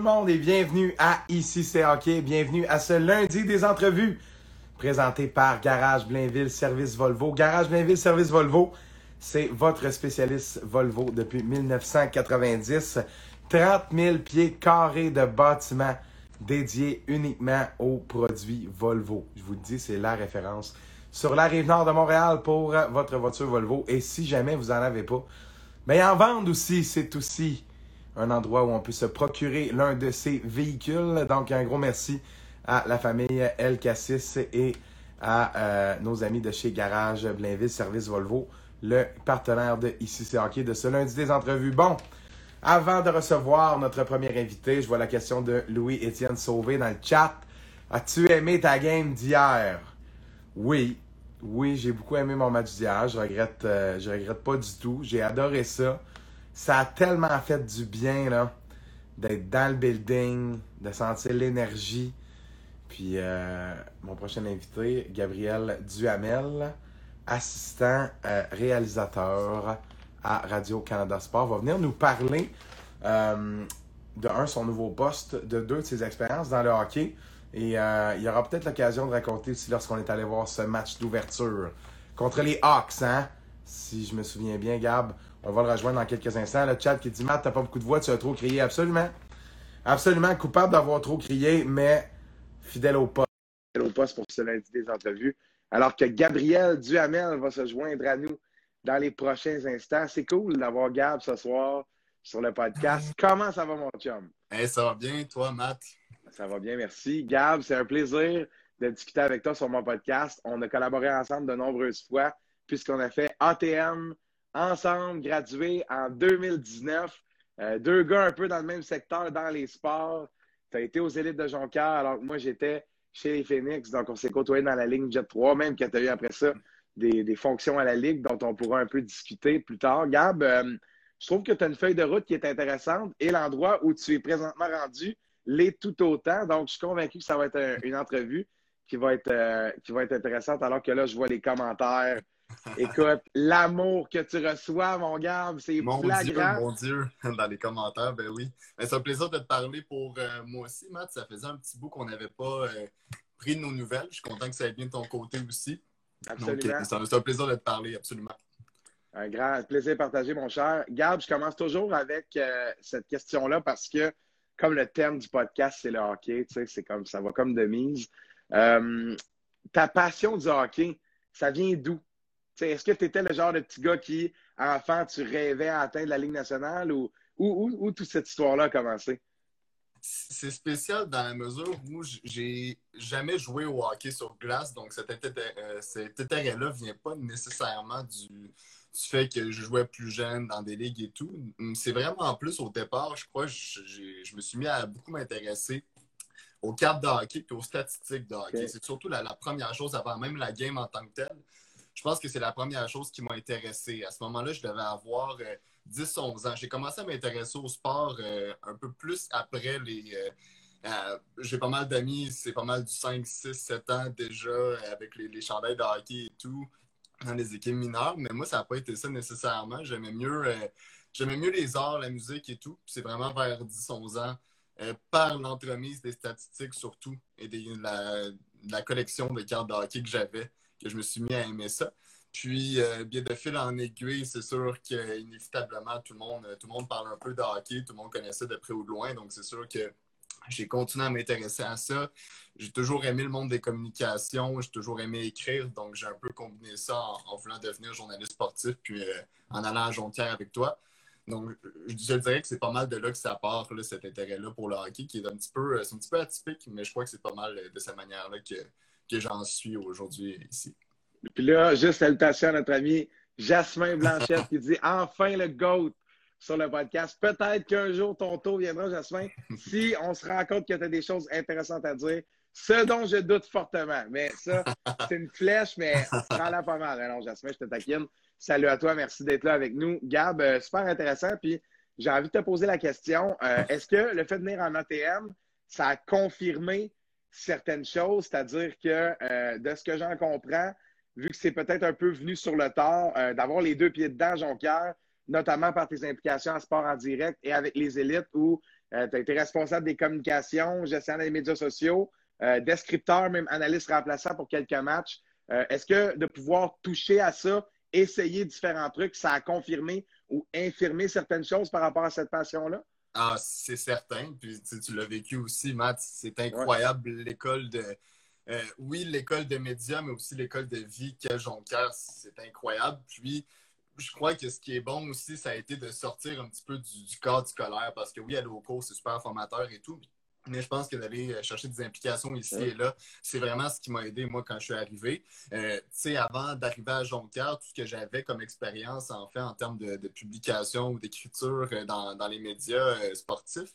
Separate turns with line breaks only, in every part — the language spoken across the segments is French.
le monde et bienvenue à Ici c'est hockey. Bienvenue à ce lundi des entrevues présenté par Garage Blainville Service Volvo. Garage Blainville Service Volvo, c'est votre spécialiste Volvo depuis 1990. 30 000 pieds carrés de bâtiments dédiés uniquement aux produits Volvo. Je vous le dis, c'est la référence sur la rive nord de Montréal pour votre voiture Volvo. Et si jamais vous n'en avez pas, mais en vente aussi, c'est aussi un endroit où on peut se procurer l'un de ces véhicules. Donc, un gros merci à la famille El Cassis et à euh, nos amis de chez Garage Blainville Service Volvo, le partenaire de Ici c'est hockey de ce lundi des entrevues. Bon, avant de recevoir notre premier invité, je vois la question de Louis-Étienne Sauvé dans le chat. As-tu aimé ta game d'hier? Oui, oui, j'ai beaucoup aimé mon match d'hier. Je regrette, euh, je regrette pas du tout. J'ai adoré ça ça a tellement fait du bien, là, d'être dans le building, de sentir l'énergie. Puis, euh, mon prochain invité, Gabriel Duhamel, assistant euh, réalisateur à Radio-Canada Sport, va venir nous parler euh, de un, son nouveau poste, de deux, de ses expériences dans le hockey. Et il y aura peut-être l'occasion de raconter aussi lorsqu'on est allé voir ce match d'ouverture contre les Hawks, hein? Si je me souviens bien, Gab, on va le rejoindre dans quelques instants. Le chat qui dit Matt, t'as pas beaucoup de voix, tu as trop crié. Absolument. Absolument coupable d'avoir trop crié, mais fidèle au poste. Fidèle au poste pour ce lundi des entrevues. Alors que Gabriel Duhamel va se joindre à nous dans les prochains instants. C'est cool d'avoir Gab ce soir sur le podcast. Comment ça va, mon chum?
ça va bien, toi, Matt?
Ça va bien, merci. Gab, c'est un plaisir de discuter avec toi sur mon podcast. On a collaboré ensemble de nombreuses fois puisqu'on a fait ATM, ensemble, gradués en 2019. Euh, deux gars un peu dans le même secteur, dans les sports. Tu as été aux élites de Jonquière, alors que moi, j'étais chez les Phoenix. Donc, on s'est côtoyé dans la ligne Jet 3, même que tu as eu après ça des, fonctions à la Ligue dont on pourra un peu discuter plus tard. Gab, euh, je trouve que tu as une feuille de route qui est intéressante et l'endroit où tu es présentement rendu l'est tout autant. Donc, je suis convaincu que ça va être une entrevue qui va être, euh, qui va être intéressante alors que là, je vois les commentaires Écoute, l'amour que tu reçois, mon gars, c'est flagrant.
mon Dieu, dans les commentaires, ben oui. Ben, c'est un plaisir de te parler pour euh, moi aussi, Matt. Ça faisait un petit bout qu'on n'avait pas euh, pris de nos nouvelles. Je suis content que ça aille bien de ton côté aussi. Absolument. Euh, c'est un plaisir de te parler, absolument.
Un grand plaisir partagé, mon cher. Gab, je commence toujours avec cette question-là parce que, comme le thème du podcast, c'est le hockey, tu sais, c'est comme ça va comme de mise. ta passion du hockey, ça vient d'où? Est-ce que tu étais le genre de petit gars qui, enfant, tu rêvais à atteindre la Ligue nationale ou où, toute cette histoire-là a commencé?
C'est spécial dans la mesure où j'ai jamais joué au hockey sur glace, donc cet euh, intérêt-là ne vient pas nécessairement du, fait que je jouais plus jeune dans des ligues et tout. C'est vraiment en plus au départ, je crois, je, je me suis mis à beaucoup m'intéresser aux cartes de hockey et aux statistiques de hockey. C'est surtout la, la, première chose avant même la game en tant que telle je pense que c'est la première chose qui m'a intéressé. À ce moment-là, je devais avoir 10-11 euh, ans. J'ai commencé à m'intéresser au sport euh, un peu plus après les. Euh, j'ai pas mal d'amis, c'est pas mal du 5, 6, 7 ans déjà avec les, les chandails de hockey et tout dans les équipes mineures, mais moi, ça n'a pas été ça nécessairement. J'aimais mieux, mieux les arts, la musique et tout. C'est vraiment vers 10-11 ans, par l'entremise des statistiques surtout et de la, la, collection de cartes de hockey que j'avais, que je me suis mis à aimer ça. Puis, euh, bien de fil en aiguille, c'est sûr qu'inévitablement, tout, le monde, tout le monde parle un peu de hockey, tout le monde connaissait de près ou de loin. Donc, c'est sûr que j'ai continué à m'intéresser à ça. J'ai toujours aimé le monde des communications, j'ai toujours aimé écrire. Donc, j'ai un peu combiné ça en, voulant devenir journaliste sportif, puis euh, en allant à Jonquière avec toi. Donc, je, dirais que c'est pas mal de là que ça part, cet intérêt-là pour le hockey, qui est un petit peu, un petit peu atypique, mais je crois que c'est pas mal de cette manière-là que, que j'en suis aujourd'hui ici.
Puis là, juste salutations à notre ami Jasmin Blanchette qui dit enfin le GOAT sur le podcast. Peut-être qu'un jour ton tour viendra, Jasmin, si on se rend compte que tu as des choses intéressantes à dire. Ce dont je doute fortement. Mais ça, c'est une flèche, mais prends-la pas mal. Alors, Jasmin, je te taquine. Salut à toi, merci d'être là avec nous. Gab, euh, super intéressant. Puis j'ai envie de te poser la question. Euh, est-ce que le fait de venir en ATM, ça a confirmé certaines choses, c'est-à-dire que euh, de ce que j'en comprends, vu que c'est peut-être un peu venu sur le tard, euh, d'avoir les deux pieds dedans, Jonquière, notamment par tes implications en sport en direct et avec les élites où Euh, tu as été responsable des communications, gestionnaire des médias sociaux, euh, descripteur, même analyste remplaçant pour quelques matchs. Est-ce que de pouvoir toucher à ça, essayer différents trucs, ça a confirmé ou infirmé certaines choses par rapport à cette passion-là?
Ah, c'est certain. Puis tu l'as vécu aussi, Matt. C'est incroyable l'école de. oui, l'école de médias, mais aussi l'école de vie qu'a Jonquière. C'est incroyable. Puis je crois que ce qui est bon aussi, ça a été de sortir un petit peu du, cadre scolaire parce que oui, aller au cours, c'est super formateur et tout. Mais je pense que d'aller euh, chercher des implications ici et là, c'est vraiment ce qui m'a aidé, moi, quand je suis arrivé. Euh, tu sais, avant d'arriver à Jonquière, tout ce que j'avais comme expérience, en fait, en termes de, publication ou d'écriture euh, dans, les médias sportifs,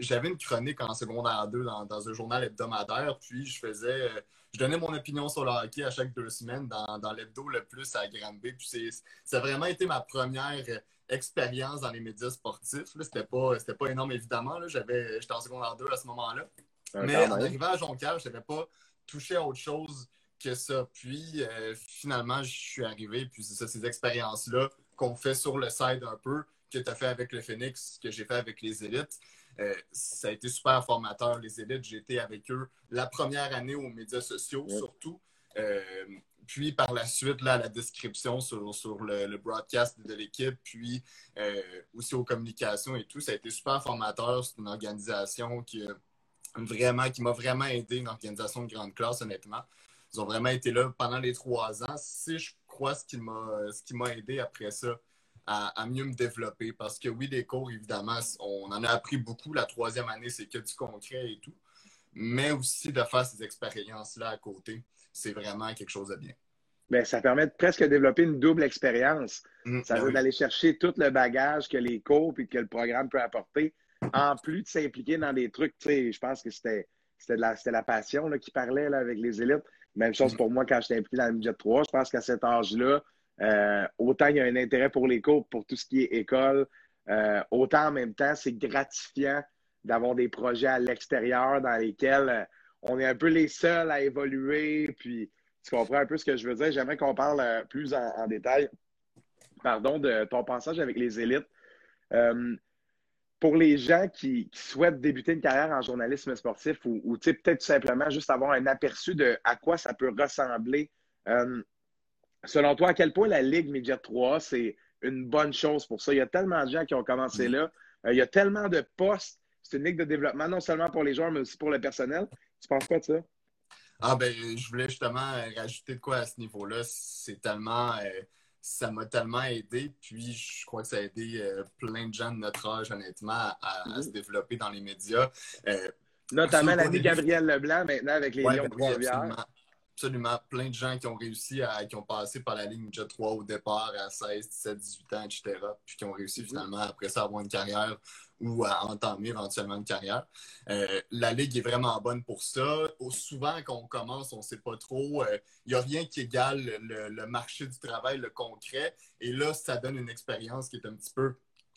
j'avais une chronique en secondaire 2 dans, dans, un journal hebdomadaire, puis je faisais je donnais mon opinion sur le hockey à chaque deux semaines dans, dans l'hebdo le plus à Granby. Puis ça a vraiment été ma première expérience dans les médias sportifs. C'était pas, pas énorme, évidemment. J'étais en secondaire 2 à ce moment-là. Mais en arrivant à Jonquière, je n'avais pas touché à autre chose que ça. Puis euh, finalement, je suis arrivé. Puis c'est ça, ces expériences-là qu'on fait sur le side un peu, que tu as fait avec le Phoenix, que j'ai fait avec les élites. Euh, ça a été super formateur, les élites. Été avec eux la première année aux médias sociaux, surtout. Euh, puis par la suite, là, la description sur, le, broadcast de l'équipe, puis euh, aussi aux communications et tout, ça a été super formateur. C'est une organisation qui, vraiment, qui m'a vraiment aidé, une organisation de grande classe, honnêtement. Ils ont vraiment été là pendant les trois ans. Si je crois ce qui m'a aidé après ça, à, mieux me développer. Parce que oui, les cours, évidemment, on en a appris beaucoup. La troisième année, c'est que du concret et tout. Mais aussi de faire ces expériences-là à côté, c'est vraiment quelque chose de bien.
Bien, ça permet de presque développer une double expérience. Mm, ça ben veut d'aller chercher tout le bagage que les cours et que le programme peut apporter, en plus de s'impliquer dans des trucs. Tu sais, je pense que c'était la, la passion là, qui parlait là, avec les élites. Même chose mm. pour moi quand j'étais impliqué dans le budget 3. Je pense qu'à cet âge-là, euh, autant il y a un intérêt pour les cours, pour tout ce qui est école, euh, autant en même temps, c'est gratifiant d'avoir des projets à l'extérieur dans lesquels euh, on est un peu les seuls à évoluer. Puis, tu comprends un peu ce que je veux dire? J'aimerais qu'on parle plus en, détail, pardon, de ton passage avec les élites. pour les gens qui, souhaitent débuter une carrière en journalisme sportif ou, ou peut-être tout simplement juste avoir un aperçu de à quoi ça peut ressembler, selon toi, à quel point la Ligue Média 3, c'est une bonne chose pour ça? Il y a tellement de gens qui ont commencé mm. là. Euh, il y a tellement de postes. C'est une ligue de développement, non seulement pour les joueurs, mais aussi pour le personnel. Tu penses quoi de ça?
Ah ben, je voulais justement rajouter de quoi à ce niveau-là. C'est tellement. Euh, ça m'a tellement aidé. Puis je crois que ça a aidé euh, plein de gens de notre âge, honnêtement, à, mm-hmm. se développer dans les médias.
Notamment l'année Gabriel Leblanc, maintenant, avec les Lions de trois
absolument plein de gens qui ont réussi à, qui ont passé par la ligne déjà 3 au départ à 16, 17, 18 ans, etc. Puis qui ont réussi finalement après ça à avoir une carrière ou à entamer éventuellement une carrière. Euh, la ligue est vraiment bonne pour ça. souvent, quand on commence, on ne sait pas trop. Il euh, n'y a rien qui égale le, marché du travail, le concret. Et là, ça donne une expérience qui est un petit peu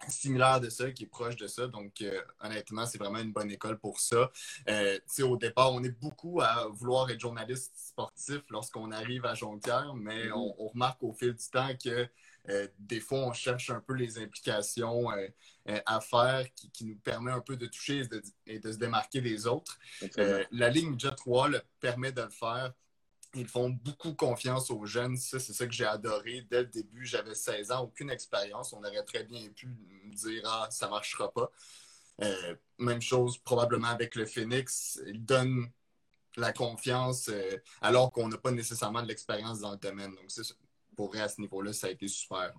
similaire de ça, qui est proche de ça. Donc, euh, honnêtement, c'est vraiment une bonne école pour ça. Euh, au départ, on est beaucoup à vouloir être journaliste sportif lorsqu'on arrive à Jonquière, mais mm-hmm. on, remarque au fil du temps que euh, des fois, on cherche un peu les implications à faire qui, nous permet un peu de toucher et de, se démarquer des autres. la ligne Jet 3 le permet de le faire ils font beaucoup confiance aux jeunes. Ça, c'est ça que j'ai adoré. Dès le début, j'avais 16 ans, aucune expérience. On aurait très bien pu me dire Ah, ça ne marchera pas. Euh, même chose probablement avec le Phoenix. Ils donnent la confiance euh, alors qu'on n'a pas nécessairement de l'expérience dans le domaine. Donc, pour vrai, à ce niveau-là, ça a été super.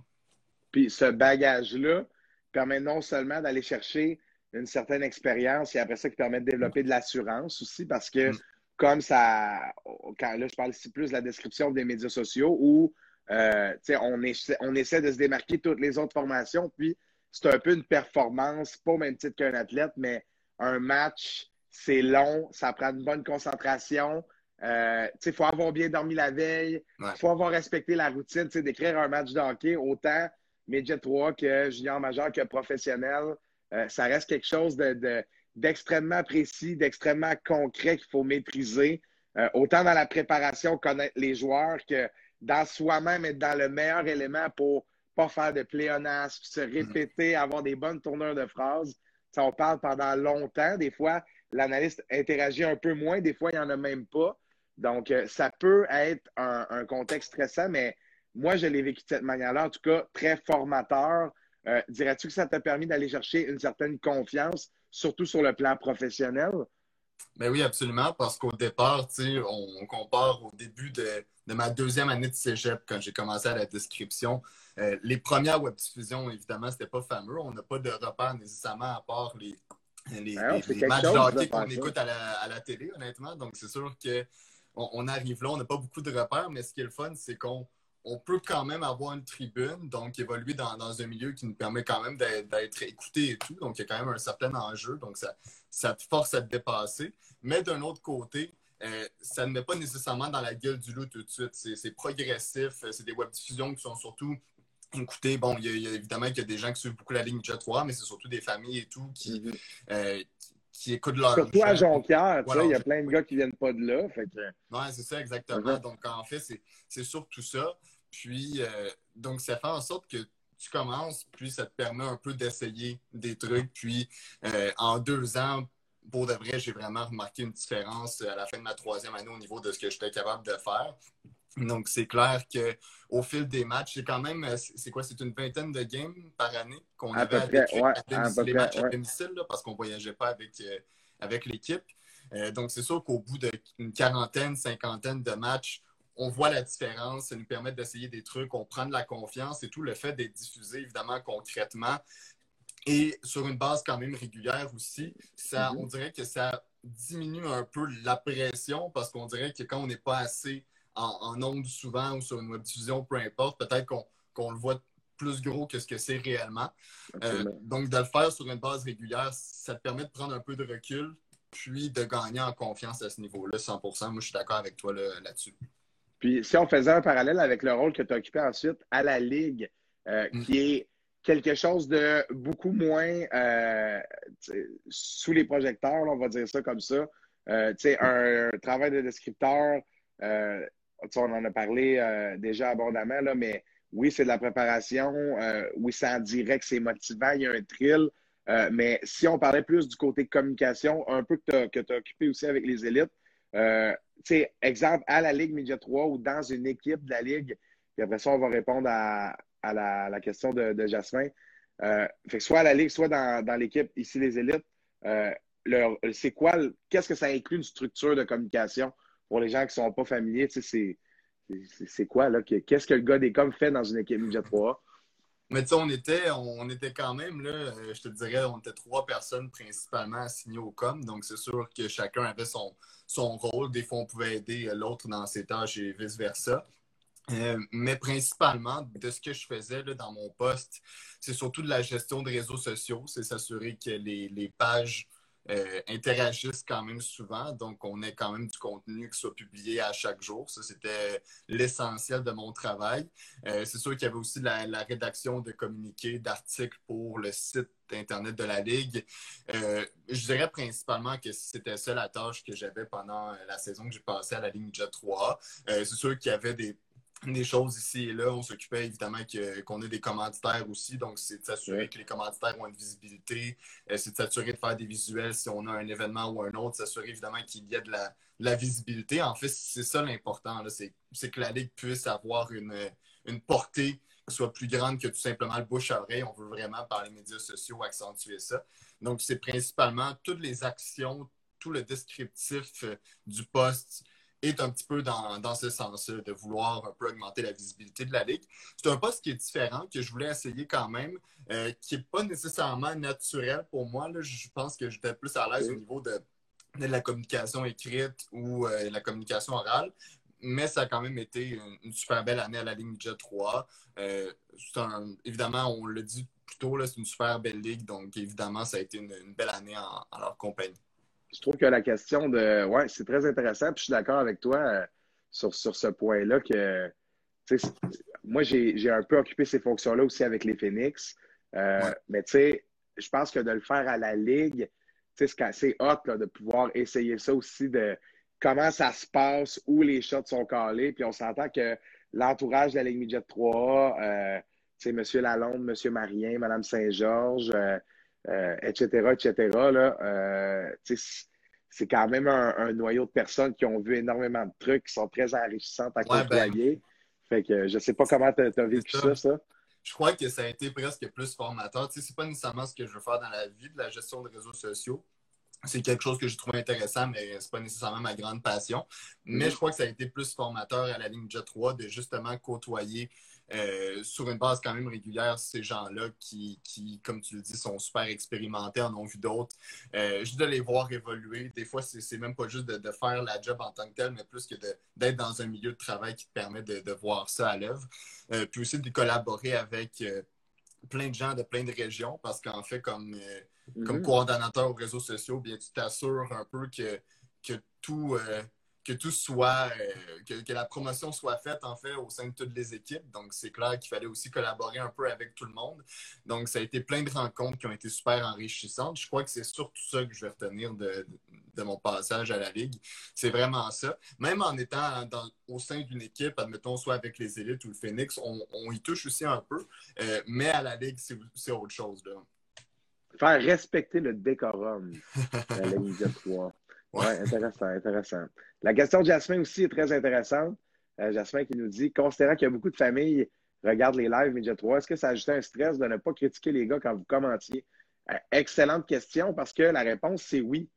Puis ce bagage-là permet non seulement d'aller chercher une certaine expérience et après ça qui permet de développer de l'assurance aussi parce que mm comme ça, quand là, je parle ici plus de la description des médias sociaux où euh, on, essaie, on essaie de se démarquer toutes les autres formations, puis c'est un peu une performance, pas au même titre qu'un athlète, mais un match, c'est long, ça prend une bonne concentration. Euh, il faut avoir bien dormi la veille, il faut avoir respecté la routine, d'écrire un match de hockey, autant Midget 3 que junior majeur que professionnel. Euh, ça reste quelque chose de d'extrêmement précis, d'extrêmement concret qu'il faut maîtriser, euh, autant dans la préparation, connaître les joueurs, que dans soi-même être dans le meilleur élément pour pas faire de pléonasme, se répéter, avoir des bonnes tourneurs de phrases. on parle pendant longtemps. Des fois, l'analyste interagit un peu moins. Des fois, il n'y en a même pas. Donc, euh, ça peut être un, contexte stressant, mais moi, je l'ai vécu de cette manière-là. En tout cas, très formateur. Euh, dirais-tu que ça t'a permis d'aller chercher une certaine confiance, surtout sur le plan professionnel?
Ben oui, absolument, parce qu'au départ, on compare au début de, ma deuxième année de cégep, quand j'ai commencé à la description. Euh, les premières web diffusions, évidemment, c'était pas fameux. On n'a pas de repères nécessairement à part les, les, matchs de hockey qu'on écoute à la, télé, honnêtement. Donc, c'est sûr qu'on on arrive là, on n'a pas beaucoup de repères, mais ce qui est le fun, c'est qu'on on peut quand même avoir une tribune, donc évoluer dans, un milieu qui nous permet quand même d'être écouté et tout. Donc, il y a quand même un certain enjeu. Donc, ça, ça te force à te dépasser. Mais d'un autre côté, euh, ça ne met pas nécessairement dans la gueule du loup tout de suite. C'est progressif. C'est des web diffusions qui sont surtout écoutées. Bon, il y, a, évidemment qu'il y a des gens qui suivent beaucoup la ligne Jet 3, mais c'est surtout des familles et tout qui, mm-hmm. euh, qui écoutent leur.
Surtout à Jonquière, il y a plein de gars qui viennent pas de là.
Oui, c'est ça, exactement. Donc, en fait, c'est surtout ça. Puis, euh, donc, ça fait en sorte que tu commences, puis ça te permet un peu d'essayer des trucs. Puis, euh, en deux ans, pour de vrai, j'ai vraiment remarqué une différence à la fin de ma troisième année au niveau de ce que j'étais capable de faire. Donc, c'est clair qu'au fil des matchs, c'est quand même, c'est quoi, c'est une vingtaine de games par année qu'on avait avec, les matchs à domicile, parce qu'on ne voyageait pas avec, euh, avec l'équipe. donc, c'est sûr qu'au bout d'une quarantaine, cinquantaine de matchs, on voit la différence, ça nous permet d'essayer des trucs, on prend de la confiance et tout le fait d'être diffusé, évidemment, concrètement. Et sur une base quand même régulière aussi, ça, mm-hmm. on dirait que ça diminue un peu la pression parce qu'on dirait que quand on n'est pas assez en, ondes souvent ou sur une web diffusion, peu importe, peut-être qu'on le voit plus gros que ce que c'est réellement. Euh, donc, de le faire sur une base régulière, ça te permet de prendre un peu de recul, puis de gagner en confiance à ce niveau-là, 100% Moi, je suis d'accord avec toi là-dessus.
Puis si on faisait un parallèle avec le rôle que tu as occupé ensuite à la Ligue, euh, mm. qui est quelque chose de beaucoup moins euh, sous les projecteurs, on va dire ça comme ça. Euh, un, un, travail de descripteur, on en a parlé déjà abondamment, là, mais oui, c'est de la préparation. oui, c'est en direct, c'est motivant, il y a un thrill. mais si on parlait plus du côté communication, un peu que tu as, occupé aussi avec les élites, sais, exemple, à la Ligue Média 3 ou dans une équipe de la Ligue, puis après ça, on va répondre à, la, question de, Jasmin. Euh, fait que soit à la Ligue, soit dans, l'équipe, ici les élites, euh, c'est quoi, qu'est-ce que ça inclut une structure de communication? Pour les gens qui ne sont pas familiers? C'est quoi, là? Qu'est-ce que le gars des coms fait dans une équipe Média 3?
Mais tu sais, on était, on était quand même, là, euh, je te dirais, on était trois personnes principalement assignées au com. Donc, c'est sûr que chacun avait son, son rôle. Des fois, on pouvait aider l'autre dans ses tâches et vice-versa. Euh, mais principalement, de ce que je faisais dans mon poste, c'est surtout de la gestion de réseaux sociaux. C'est s'assurer que les, les pages euh, interagissent quand même souvent. Donc, on ait quand même du contenu qui soit publié à chaque jour. Ça, c'était l'essentiel de mon travail. Euh, c'est sûr qu'il y avait aussi la, rédaction de communiqués, d'articles pour le site Internet de la Ligue. Euh, je dirais principalement que c'était ça la tâche que j'avais pendant la saison que j'ai passée à la ligne Jet 3. c'est sûr qu'il y avait des des choses ici et là. On s'occupait évidemment qu'on ait des commanditaires aussi. Donc, c'est de s'assurer que les commanditaires ont une visibilité. Euh, c'est de s'assurer de faire des visuels si on a un événement ou un autre. S'assurer évidemment qu'il y ait de la, visibilité. En fait, c'est ça l'important. C'est que la Ligue puisse avoir une, une portée qui soit plus grande que tout simplement le bouche à oreille. On veut vraiment, par les médias sociaux, accentuer ça. Donc, c'est principalement toutes les actions, tout le descriptif euh, du poste est un petit peu dans, ce sens-là, de vouloir un peu augmenter la visibilité de la Ligue. C'est un poste qui est différent, que je voulais essayer quand même, euh, qui n'est pas nécessairement naturel pour moi. Là. Je pense que j'étais plus à l'aise au niveau de, la communication écrite ou euh, la communication orale. Mais ça a quand même été une, super belle année à la Ligue Jet 3. Euh, évidemment, on l'a dit plus tôt, c'est une super belle ligue. Donc, évidemment, ça a été une, belle année en leur compagnie
je trouve que la question de. Ouais, c'est très intéressant. Puis je suis d'accord avec toi euh, sur, sur ce point-là que. Moi, j'ai un peu occupé ces fonctions-là aussi avec les Phoenix. Euh, mais tu sais, je pense que de le faire à la Ligue, c'est assez hot là, de pouvoir essayer ça aussi de comment ça se passe, où les shots sont calés. Puis on s'entend que l'entourage de la Ligue Midget 3, euh, M. Lalonde, M. Marien, Mme Saint-Georges, etc., etc. Là, c'est quand même un, noyau de personnes qui ont vu énormément de trucs, qui sont très enrichissantes à
ouais, ben,
côtoyer. fait que je sais pas comment tu as, vécu ça, ça.
Je crois que ça a été presque plus formateur. Tu sais, c'est pas nécessairement ce que je veux faire dans la vie de la gestion de réseaux sociaux c'est quelque chose que je trouve intéressant, mais c'est pas nécessairement ma grande passion. Mais je crois que ça a été plus formateur à la ligne Jet 3 de justement côtoyer euh, sur une base quand même régulière ces gens-là qui, qui, comme tu le dis, sont super expérimentés, en ont vu d'autres. Euh, juste de les voir évoluer. Des fois, c'est même pas juste de, faire la job en tant que tel, mais plus que d'être dans un milieu de travail qui te permet de, voir ça à l'œuvre. Euh, puis aussi de collaborer avec plein de gens de plein de régions parce qu'en fait, comme comme mhm. coordonnateur aux réseaux sociaux, bien, tu t'assures un peu que, que tout, que tout soit, euh, que, la promotion soit faite en fait au sein de toutes les équipes. Donc, c'est clair qu'il fallait aussi collaborer un peu avec tout le monde. Donc, ça a été plein de rencontres qui ont été super enrichissantes. Je crois que c'est surtout ça que je vais retenir de, de, mon passage à la Ligue. C'est vraiment ça. Même en étant au sein d'une équipe, admettons, soit avec les élites ou le Phoenix, on, y touche aussi un peu. Euh, mais à la Ligue, c'est autre chose.
Faire respecter le décorum à la Média 3. Oui, intéressant, intéressant. La question de Jasmin aussi est très intéressante. Euh, Jasmin qui nous dit Considérant qu'il y a beaucoup de familles regardent les lives Média 3, est-ce que ça ajoute un stress de ne pas critiquer les gars quand vous commentiez? Euh, Excellente question parce que la réponse, c'est oui.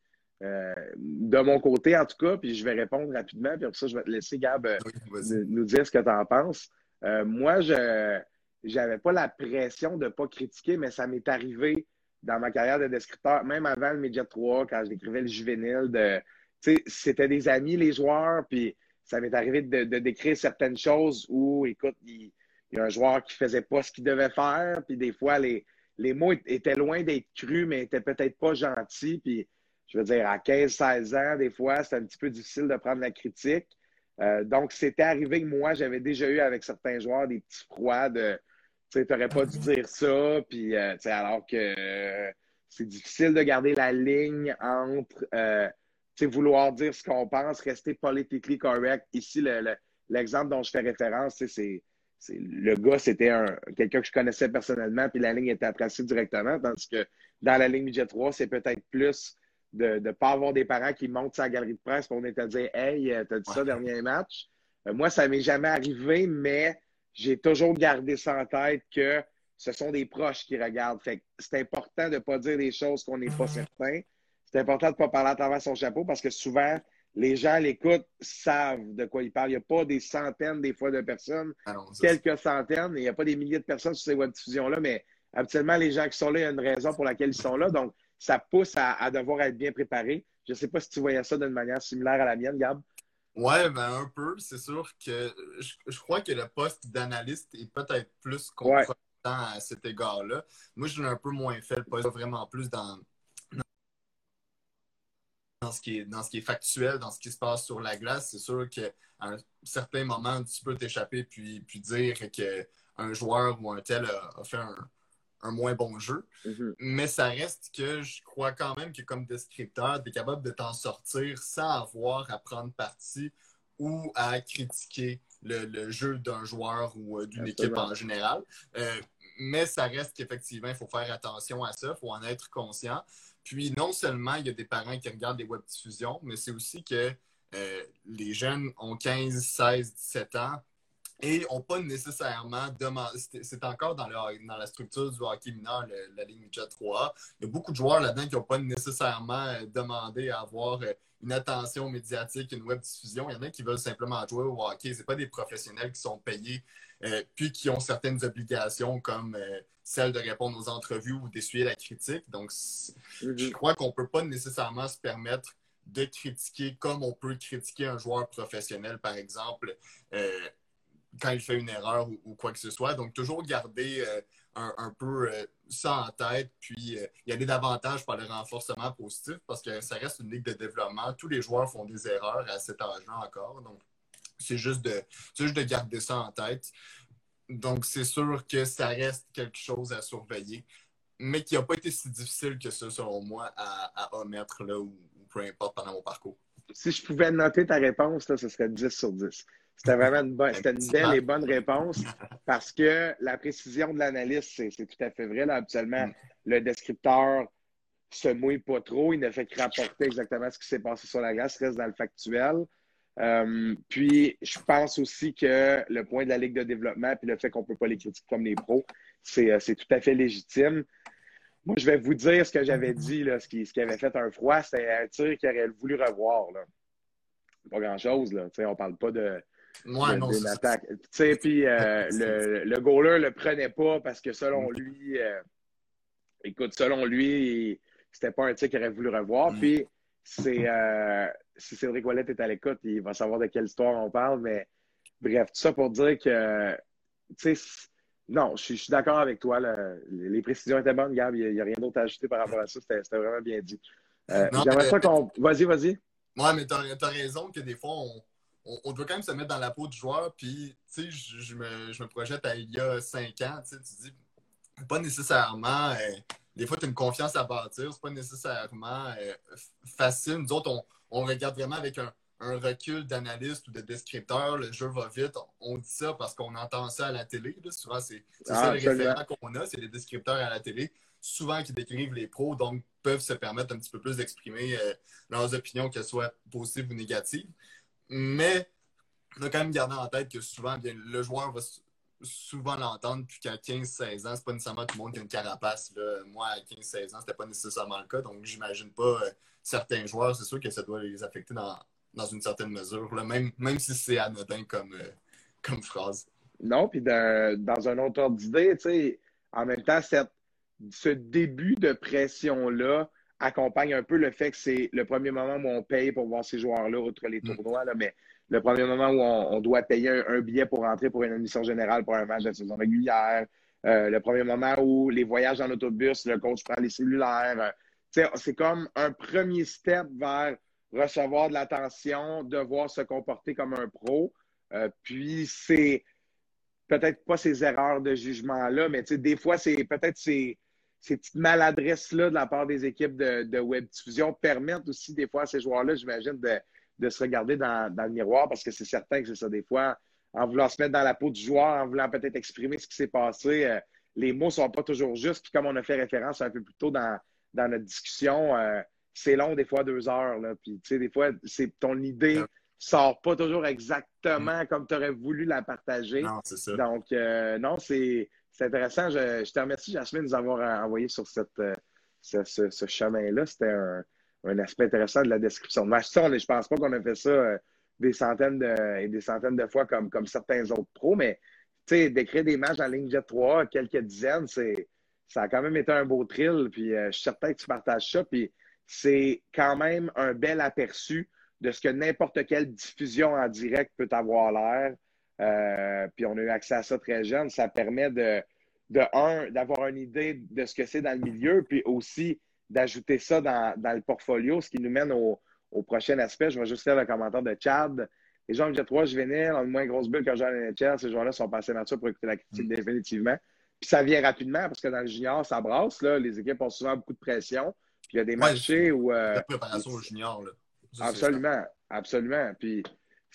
Euh, de mon côté, en tout cas, puis je vais répondre rapidement, puis après ça, je vais te laisser, Gab, nous dire ce que tu en penses. moi, je n'avais pas la pression de ne pas critiquer, mais ça m'est arrivé dans ma carrière de descripteur, même avant le Média 3, quand j'écrivais le juvénile, c'était des amis, les joueurs, puis ça m'est arrivé de, décrire certaines choses où, écoute, il, y a un joueur qui faisait pas ce qu'il devait faire, puis des fois, les, les mots étaient loin d'être crus, mais étaient peut-être pas gentils, puis je veux dire, à 15-16 ans, des fois, c'était un petit peu difficile de prendre la critique. Euh, donc, c'était arrivé que moi, j'avais déjà eu avec certains joueurs des petits froids de tu n'aurais pas dû dire ça, puis euh, alors que euh, c'est difficile de garder la ligne entre euh, vouloir dire ce qu'on pense, rester politically correct. Ici, l'exemple dont je fais référence, c'est le gars, c'était quelqu'un que je connaissais personnellement, puis la ligne était tracée directement, tandis que dans la ligne budget 3, c'est peut-être plus de ne pas avoir des parents qui montent sa galerie de presse pour venir te dire Hey, t'as dit ça dernier match? moi, ça m'est jamais arrivé, mais j'ai toujours gardé ça en tête que ce sont des proches qui regardent. Fait c'est important de ne pas dire des choses qu'on n'est pas certain. C'est important de ne pas parler à travers son chapeau parce que souvent, les gens l'écoutent, savent de quoi ils parlent. Il n'y a pas des centaines, des fois, de personnes, quelques centaines. Il n'y a pas des milliers de personnes sur ces web diffusions-là, mais habituellement, les gens qui sont là, il y a une raison pour laquelle ils sont là. Donc, ça pousse à, devoir être bien préparé. Je ne sais pas si tu voyais ça d'une manière similaire à la mienne, Gab.
Ouais, ben un peu. C'est sûr que je, crois que le poste d'analyste est peut-être plus confrontant à cet égard-là. Moi, je l'ai un peu moins fait le poste vraiment plus dans, dans, ce qui est, dans ce qui est factuel, dans ce qui se passe sur la glace. C'est sûr qu'à un certain moment, tu peux t'échapper puis, puis dire qu'un joueur ou un tel a fait un, un moins bon jeu. Mhm. Mais ça reste que je crois quand même que comme descripteur, tu es capable de t'en sortir sans avoir à prendre parti ou à critiquer le, jeu d'un joueur ou euh, d'une équipe en général. Euh, mais ça reste qu'effectivement, il faut faire attention à ça, il faut en être conscient. Puis non seulement il y a des parents qui regardent des web diffusions, mais c'est aussi que euh, les jeunes ont 15, 16, 17 ans, et n'ont pas nécessairement demandé. C'est encore dans, dans, la structure du hockey mineur, la ligne Jet 3 Il y a beaucoup de joueurs là-dedans qui n'ont pas nécessairement euh, demandé à avoir euh, une attention médiatique, une web diffusion. Il y en a qui veulent simplement jouer au hockey. Ce pas des professionnels qui sont payés euh, puis qui ont certaines obligations comme celle de répondre aux entrevues ou d'essuyer la critique. Donc, mm-hmm. je crois qu'on ne peut pas nécessairement se permettre de critiquer comme on peut critiquer un joueur professionnel, par exemple quand il fait une erreur ou, quoi que ce soit. Donc, toujours garder euh, un, peu euh, ça en tête, puis euh, y a des avantages par le renforcement positif parce que ça reste une ligue de développement. Tous les joueurs font des erreurs à cet âge-là encore. Donc, c'est juste, de, juste de garder ça en tête. Donc, c'est sûr que ça reste quelque chose à surveiller, mais qui n'a pas été si difficile que ça, selon moi, à, omettre là, ou, peu importe pendant mon parcours.
Si je pouvais noter ta réponse, ce serait 10 sur 10. C'était vraiment une, bonne, c'était une belle et bonne réponse parce que la précision de l'analyste, c'est, tout à fait vrai. Là, habituellement, le descripteur se mouille pas trop, il ne fait que rapporter exactement ce qui s'est passé sur la glace, reste dans le factuel. Euh, puis, je pense aussi que le point de la Ligue de développement, puis le fait qu'on ne peut pas les critiquer comme les pros, c'est tout à fait légitime. Moi, je vais vous dire ce que j'avais dit, là, ce, qui, ce qui avait fait un froid, c'est un tir qu'il aurait voulu revoir. Là. Pas grand-chose, là. on ne parle pas de,
Ouais, non,
d'une attaque. Puis euh, le, le goaler le prenait pas parce que selon mm. lui, euh, écoute, selon lui, c'était pas un tir qu'il aurait voulu revoir. Mm. Puis c'est euh, si Cédric Wallet est à l'écoute, il va savoir de quelle histoire on parle. Mais bref, tout ça pour dire que tu sais, non, je suis d'accord avec toi. les précisions étaient bonnes, Gab. Il n'y a, rien d'autre à ajouter par rapport à ça. C'était vraiment bien dit. J'aimerais ça qu'on. Vas-y, vas-y.
Ouais, mais tu as, raison que des fois, on, on, doit quand même se mettre dans la peau du joueur. Puis, tu sais, je, me, projette à il y a cinq ans. Tu dis, pas nécessairement. Euh, des fois, tu as une confiance à bâtir. C'est pas nécessairement euh, facile. Nous autres, on, regarde vraiment avec un, recul d'analyste ou de descripteur. Le jeu va vite. On, dit ça parce qu'on entend ça à la télé. Souvent, c'est ah, ça les référents qu'on a. C'est les descripteurs à la télé souvent qui décrivent les pros, donc peuvent se permettre un petit peu plus d'exprimer euh, leurs opinions, qu'elles soient positives ou négatives. Mais on a quand même gardé en tête que souvent, le joueur va souvent l'entendre, puis qu'à 15-16 ans, c'est pas nécessairement tout le monde qui a une carapace. Moi, à 15-16 ans, c'était pas nécessairement le cas, donc j'imagine pas euh, certains joueurs, c'est sûr que ça doit les affecter dans, une certaine mesure, même, même si c'est anodin comme, euh, comme phrase.
Non, puis dans un autre ordre d'idée, en même temps, ce début de pression-là, accompagne un peu le fait que c'est le premier moment où on paye pour voir ces joueurs-là, outre les mm. tournois, là, mais le premier moment où on, doit payer un, billet pour rentrer pour une admission générale pour un match de saison régulière, euh, le premier moment où les voyages en autobus, le coach prend les cellulaires. Euh, c'est comme un premier step vers recevoir de l'attention, devoir se comporter comme un pro. Euh, puis c'est peut-être pas ces erreurs de jugement-là, mais des fois, c'est peut-être c'est ces petites maladresses-là de la part des équipes de, web diffusion permettent aussi des fois à ces joueurs-là, j'imagine, de, se regarder dans, le miroir parce que c'est certain que c'est ça. Des fois, en voulant se mettre dans la peau du joueur, en voulant peut-être exprimer ce qui s'est passé, euh, les mots ne sont pas toujours justes. Puis comme on a fait référence un peu plus tôt dans, notre discussion, euh, c'est long des fois deux heures. Là. Puis tu sais, des fois, c'est ton idée sort pas toujours exactement mm. comme tu aurais voulu la partager.
Non, c'est ça.
Donc, euh, non, c'est c'est intéressant. Je, te remercie, Jasmine, de nous avoir euh, envoyé sur cette, euh, ce, chemin-là. C'était un, aspect intéressant de la description de Je ne pense pas qu'on a fait ça euh, des centaines de, et des centaines de fois comme, comme certains autres pros, mais d'écrire des matchs en ligne Jet 3, quelques dizaines, c'est ça a quand même été un beau thrill. Puis je suis certain que tu partages ça. Puis c'est quand même un bel aperçu de ce que n'importe quelle diffusion en direct peut avoir l'air. Euh, puis on a eu accès à ça très jeune. Ça permet de, de un, d'avoir une idée de ce que c'est dans le milieu, puis aussi d'ajouter ça dans, le portfolio, ce qui nous mène au, prochain aspect. Je vais juste faire le commentaire de Chad. Les gens me disent 3 juvéniles ont une moins grosse bulle que Jean NHL. Ces joueurs-là sont passés nature pour écouter la critique mm. définitivement. Puis ça vient rapidement parce que dans le junior, ça brasse. Là. Les équipes ont souvent beaucoup de pression. Puis il y a des marchés où.
Euh, la préparation au junior. Là.
absolument. Absolument. Puis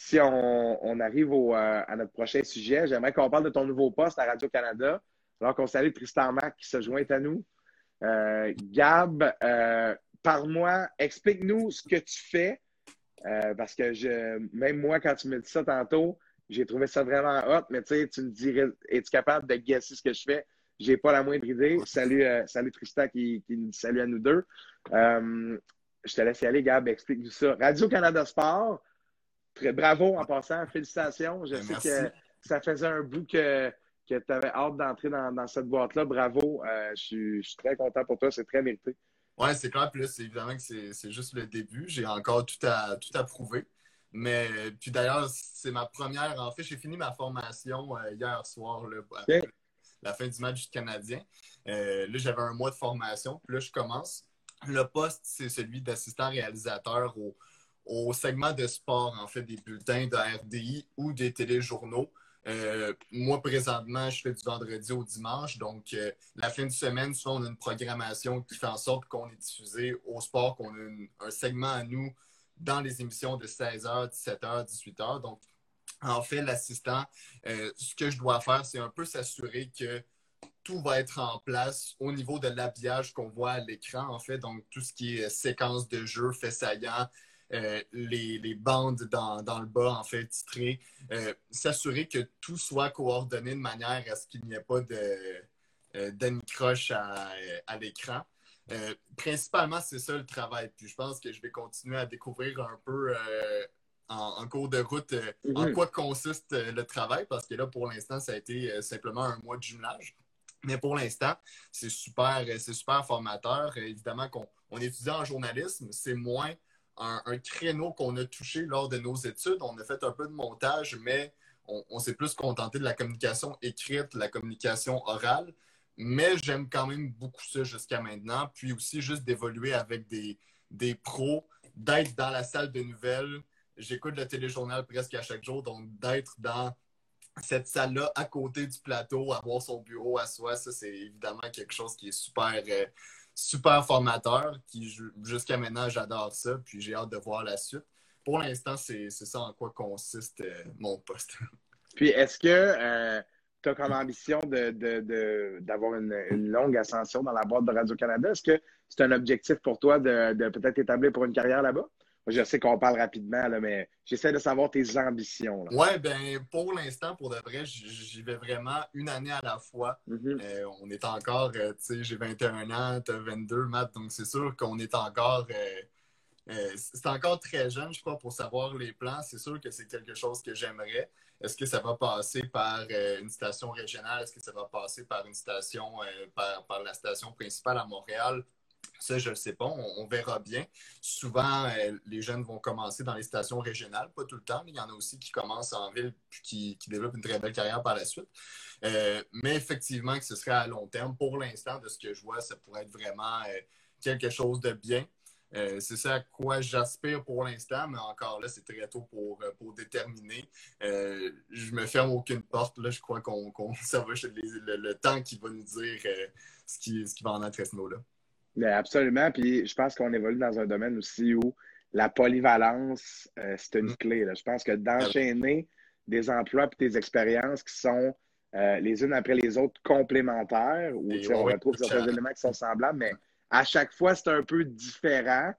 si on, arrive euh, à notre prochain sujet, j'aimerais qu'on parle de ton nouveau poste à Radio-Canada. Alors qu'on salue Tristan Mac qui se joint à nous. Euh, Gab, euh, parle-moi, explique-nous ce que tu fais. parce que même moi, quand tu me dis ça tantôt, j'ai trouvé ça vraiment hot, mais tu sais, tu me dirais, es-tu capable de guesser ce que je fais? J'ai pas la moindre idée. Salut, salut Tristan qui, qui nous dit salut à nous deux. je te laisse y aller, Gab, explique-nous ça. Radio-Canada Sport, bravo en passant, félicitations. Je ben, sais que ça faisait un bout que, tu avais hâte d'entrer dans, cette boîte-là. Bravo. Euh, je, suis, très content pour toi. C'est très mérité.
Oui, c'est clair. Puis là, c'est évidemment que c'est juste le début. J'ai encore tout à, tout à prouver. Mais puis d'ailleurs, c'est ma première. En fait, j'ai fini ma formation euh, hier soir, la fin du match du Canadien. Euh, là, j'avais un mois de formation. Puis là, je commence. Le poste, c'est celui d'assistant réalisateur au, au segment de sport, en fait, des bulletins de RDI ou des téléjournaux. Euh, moi, présentement, je fais du vendredi au dimanche. Donc, euh, la fin de semaine, soit on a une programmation qui fait en sorte qu'on est diffusé au sport, qu'on a un segment à nous dans les émissions de 16h, 17h, 18h. Donc, en fait, l'assistant, euh, ce que je dois faire, c'est un peu s'assurer que tout va être en place au niveau de l'habillage qu'on voit à l'écran, en fait. Donc, tout ce qui est séquence de jeu, fait saillant, euh, les, bandes dans, le bas, en fait, titrées. Euh, s'assurer que tout soit coordonné de manière à ce qu'il n'y ait pas de euh, croche à, l'écran. principalement, c'est ça le travail. Puis je pense que je vais continuer à découvrir un peu en, cours de route en mhm. quoi consiste le travail, parce que là, pour l'instant, ça a été simplement un mois de jumelage. Mais pour l'instant, c'est super, c'est super formateur. Évidemment qu'on on étudie en journalisme, c'est moins un, créneau qu'on a touché lors de nos études. On a fait un peu de montage, mais on, s'est plus contenté de la communication écrite, la communication orale. Mais j'aime quand même beaucoup ça jusqu'à maintenant. Puis aussi juste d'évoluer avec des, des pros, d'être dans la salle de nouvelles. J'écoute le téléjournal presque à chaque jour, donc d'être dans cette salle-là à côté du plateau, avoir son bureau à soi, ça c'est évidemment quelque chose qui est super, euh, super formateur. Qui jusqu'à maintenant, j'adore ça, puis j'ai hâte de voir la suite. Pour l'instant, c'est ça en quoi consiste euh, mon poste.
Puis est-ce que euh, tu as comme ambition d'avoir une, une, longue ascension dans la boîte de Radio-Canada? Est-ce que c'est un objectif pour toi de peut-être établir pour une carrière là-bas? Je sais qu'on parle rapidement, là, mais j'essaie de savoir tes ambitions.
Oui, ben pour l'instant, pour de vrai, j'y vais vraiment une année à la fois. Mm-hmm. Euh, on est encore, euh, tu sais, j'ai 21 ans, tu as 22, Matt, donc c'est sûr qu'on est encore. Euh, c'est encore très jeune, je crois, pour savoir les plans. C'est sûr que c'est quelque chose que j'aimerais. Est-ce que ça va passer par une station régionale? Est-ce que ça va passer par une station, par, la station principale à Montréal? Ça, je ne sais pas, on, verra bien. Souvent, euh, les jeunes vont commencer dans les stations régionales, pas tout le temps, mais il y en a aussi qui commencent en ville puis qui, développent une très belle carrière par la suite. Euh, mais effectivement, que ce serait à long terme. Pour l'instant, de ce que je vois, ça pourrait être vraiment euh, quelque chose de bien. c'est ça à quoi j'aspire pour l'instant, mais encore là, c'est très tôt pour, déterminer. je me ferme aucune porte. Là, je crois qu'on ça va le, le, temps qui va nous dire ce, qui, ce qui va en être à ce niveau-là.
Absolument. Puis je pense qu'on évolue dans un domaine aussi où la polyvalence, euh, c'est une mm. clé. Je pense que d'enchaîner des emplois et des expériences qui sont euh, les unes après les autres complémentaires, où on retrouve certains éléments qui sont semblables, mais à chaque fois, c'est un peu différent.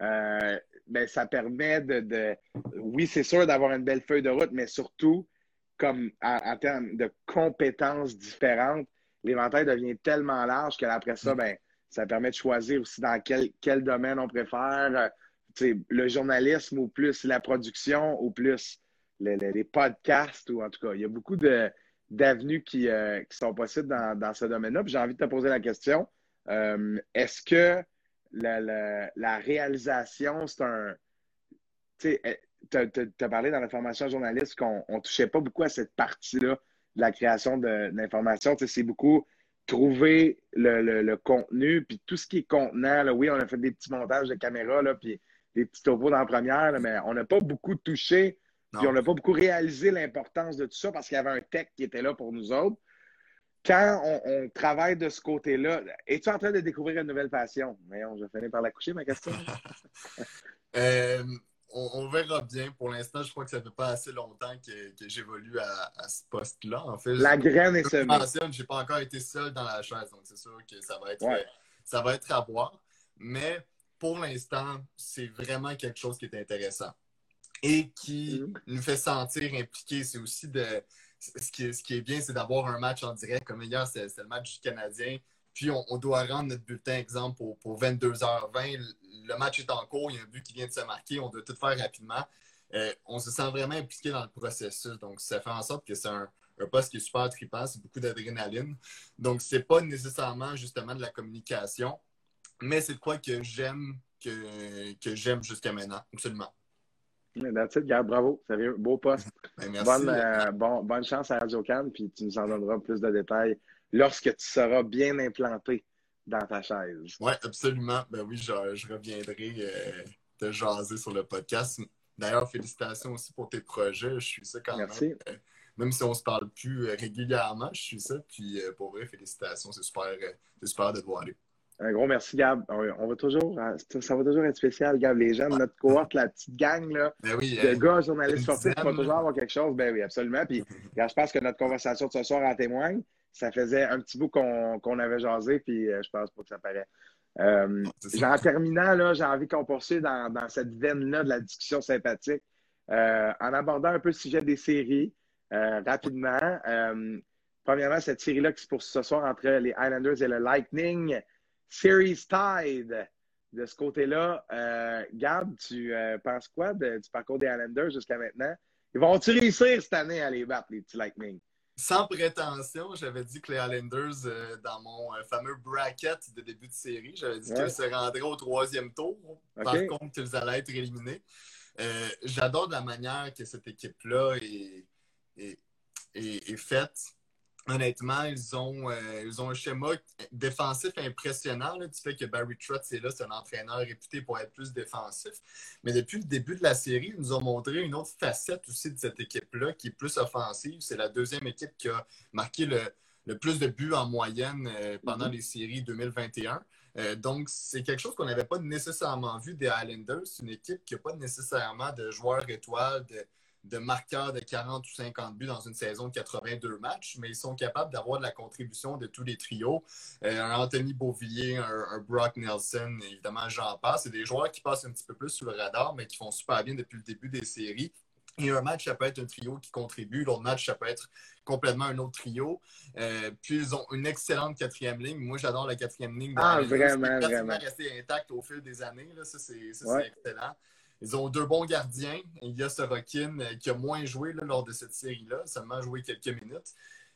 Euh, ben, ça permet de, oui, c'est sûr d'avoir une belle feuille de route, mais surtout, comme en, termes de compétences différentes, l'éventail devient tellement large qu'après ça, mm. ben, ça permet de choisir aussi dans quel, quel domaine on préfère. Euh, le journalisme ou plus la production ou plus les, podcasts ou en tout cas, il y a beaucoup d'avenues qui, euh, qui, sont possibles dans, ce domaine-là. J'ai envie de te poser la question. Euh, est-ce que la, réalisation, c'est un. Tu as, parlé dans la formation journaliste qu'on ne touchait pas beaucoup à cette partie-là de la création de, l'information. C'est beaucoup trouver le, contenu, puis tout ce qui est contenant. Là, oui, on a fait des petits montages de caméra, là, puis des petits topos dans la première, mais on n'a pas beaucoup touché, puis on n'a pas beaucoup réalisé l'importance de tout ça parce qu'il y avait un tech qui était là pour nous autres. Quand on, travaille de ce côté-là, es-tu en train de découvrir une nouvelle passion? Mais on, je vais par la coucher, ma question.
euh, on, verra bien. Pour l'instant, je crois que ça fait pas assez longtemps que, j'évolue à, ce poste-là. En fait,
la graine est semée.
Je n'ai pas encore été seul dans la chaise, donc c'est sûr que ça va être, ça va être à voir. Mais pour l'instant, c'est vraiment quelque chose qui est intéressant et qui mm-hmm. nous fait sentir impliqués. C'est aussi de. Ce qui, est, ce qui est bien, c'est d'avoir un match en direct. Comme hier, c'est le match du Canadien. Puis on, doit rendre notre bulletin, exemple, pour, 22h20. Le match est en cours, il y a un but qui vient de se marquer, on doit tout faire rapidement. Euh, on se sent vraiment impliqué dans le processus. Donc, ça fait en sorte que c'est un, poste qui est super trippant, c'est beaucoup d'adrénaline. Donc, c'est pas nécessairement justement de la communication, mais c'est quoi que j'aime que, que j'aime jusqu'à maintenant, absolument.
That's it, bravo. Sérieux, beau poste. Ben, bonne, euh, bonne chance à Radio Cannes, puis tu nous en donneras plus de détails lorsque tu seras bien implanté dans ta chaise.
Oui, absolument. Ben oui, je, reviendrai euh, te jaser sur le podcast. D'ailleurs, félicitations aussi pour tes projets. Je suis ça quand Merci. même. Euh, même si on ne se parle plus euh, régulièrement, je suis ça. Puis pour vrai, félicitations. C'est super, super de te voir aller.
Un gros merci, Gab. On va toujours, ça va toujours être spécial, Gab. Les gens de notre cohorte, la petite gang là,
ben oui,
de gars journalistes sportifs, va toujours avoir quelque chose. Ben oui, absolument. Puis, je pense que notre conversation de ce soir en témoigne. Ça faisait un petit bout qu'on avait jasé, puis je pense pas que ça paraît. en terminant, là, j'ai envie qu'on poursuive dans, dans cette veine-là de la discussion sympathique, en abordant un peu le sujet des séries rapidement. premièrement, cette série-là qui se poursuit ce soir entre les Islanders et le Lightning, Series Tide de ce côté-là. Euh, Gab, tu euh, penses quoi du parcours des Islanders jusqu'à maintenant? Ils vont-tu réussir cette année à les battre, les petits Lightning?
Sans prétention, j'avais dit que les Islanders, euh, dans mon fameux bracket de début de série, j'avais dit qu'ils se rendraient au troisième tour. Par contre, qu'ils allaient être éliminés. J'adore la manière que cette équipe-là est faite honnêtement, ils ont, euh, ils ont un schéma défensif impressionnant du fait que Barry Trotz est là, c'est un entraîneur réputé pour être plus défensif. Mais depuis le début de la série, ils nous ont montré une autre facette aussi de cette équipe-là qui est plus offensive. C'est la deuxième équipe qui a marqué le, plus de buts en moyenne euh, pendant mm-hmm. les séries 2021. Euh, donc, c'est quelque chose qu'on n'avait pas nécessairement vu des Highlanders. C'est une équipe qui n'a pas nécessairement de joueurs étoiles, de, de marqueurs de 40 ou 50 buts dans une saison de 82 matchs, mais ils sont capables d'avoir de la contribution de tous les trios. Euh, un Anthony Beauvillier, un, Brock Nelson, évidemment, j'en passe. C'est des joueurs qui passent un petit peu plus sous le radar, mais qui font super bien depuis le début des séries. Et un match, ça peut être un trio qui contribue. L'autre match, ça peut être complètement un autre trio. Euh, puis, ils ont une excellente quatrième ligne. Moi, j'adore la quatrième ligne.
Ah, vraiment, vraiment.
resté intact au fil des années. Là. Ça, c'est excellent. Ils ont deux bons gardiens. Il y a Sorokin euh, qui a moins joué lors de cette série-là, seulement joué quelques minutes.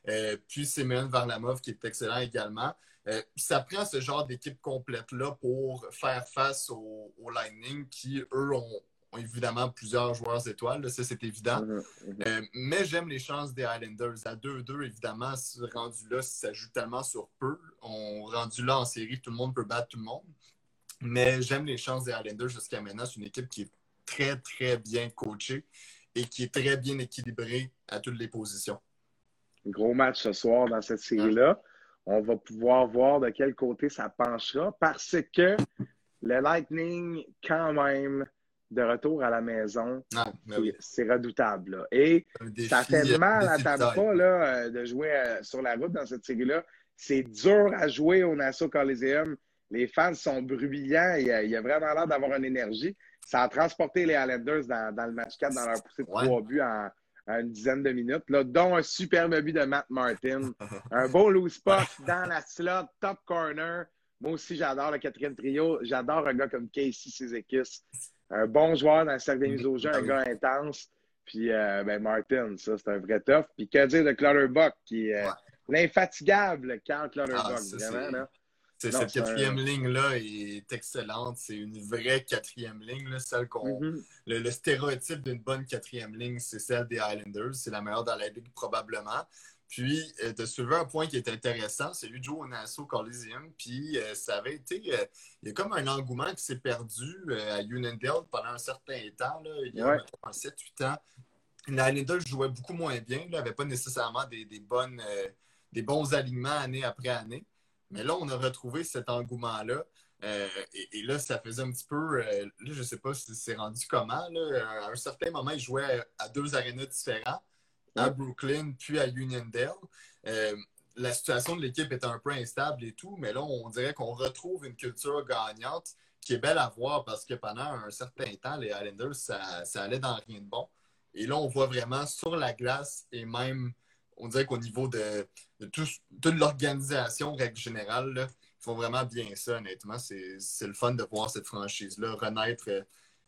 Euh, puis Semyon Varlamov qui est excellent également. Euh, ça prend ce genre d'équipe complète-là pour faire face au, Lightning qui, eux, ont, évidemment plusieurs joueurs étoiles. ça, c'est évident. Mhm, mhm. mais j'aime les chances des Islanders. À 2-2, évidemment, rendu là, ça joue tellement sur peu. On rendu là en série, tout le monde peut battre tout le monde. Mais j'aime les chances des Islanders jusqu'à maintenant. C'est une équipe qui est très, très bien coachée et qui est très bien équilibrée à toutes les positions.
Gros match ce soir dans cette série-là. On va pouvoir voir de quel côté ça penchera parce que le Lightning, quand même, de retour à la maison,
ah,
c'est redoutable. Et ça fait mal à Tampa là, de jouer euh, sur la route dans cette série-là. C'est dur à jouer au Nassau Coliseum. Les fans sont bruyants. Il y a, vraiment l'air d'avoir une énergie. Ça a transporté les Islanders dans, le match 4 dans leur poussée de trois buts en, une dizaine de minutes. Là, dont un superbe but de Matt Martin. un beau loose puck dans la slot, top corner. Moi aussi, j'adore le quatrième trio. J'adore un gars comme Casey Sizekis. Un bon joueur dans le cercle des mises au jeu, un gars intense. Puis, euh, ben, Martin, ça, c'est un vrai tough. Puis, que dire de Clutterbuck, qui est euh, l'infatigable Carl Clutterbuck, ah, vraiment, là
cette quatrième ligne-là est excellente. C'est une vraie quatrième ligne, celle qu'on. Mm-hmm. le, stéréotype d'une bonne quatrième ligne, c'est celle des Highlanders. C'est la meilleure dans la ligue, probablement. Puis, euh, de soulever un point qui est intéressant, c'est lui de au Nassau Coliseum. Puis, euh, ça avait été. Euh, il y a comme un engouement qui s'est perdu à Unionville pendant un certain temps, il y a 7-8 ans. Les Highlanders jouaient beaucoup moins bien. Il n'avaient pas nécessairement des, bonnes, des bons alignements année après année. Mais là, on a retrouvé cet engouement-là. Euh, et, là, ça faisait un petit peu. Euh, là, je ne sais pas si c'est rendu comment. à un certain moment, ils jouaient à deux arénas différents, à Brooklyn puis à Uniondale. Euh, la situation de l'équipe est un peu instable et tout, mais là, on dirait qu'on retrouve une culture gagnante qui est belle à voir parce que pendant un certain temps, les Islanders, ça, ça allait dans rien de bon. Et là, on voit vraiment sur la glace et même on dirait qu'au niveau de, toute l'organisation, règle générale, ils font vraiment bien ça, honnêtement. C'est le fun de voir cette franchise-là renaître. Je euh,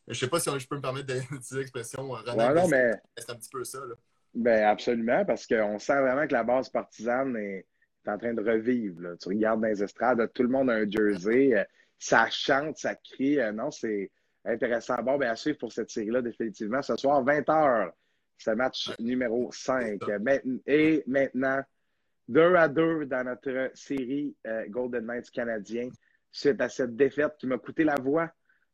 je sais pas si je peux me permettre d'utiliser l'expression euh, renaître. mais... C'est un petit peu ça.
Ben absolument, parce qu'on sent vraiment que la base partisane est, en train de revivre. Tu regardes dans les estrades, tout le monde a un jersey, euh, ça chante, ça crie. non, c'est intéressant. Bon, ben, à suivre pour cette série-là, définitivement. Ce soir, 20 h c'est match numéro 5. Et maintenant, 2 à 2 dans notre série euh, Golden Knights canadien, suite à cette défaite qui m'a coûté la voix,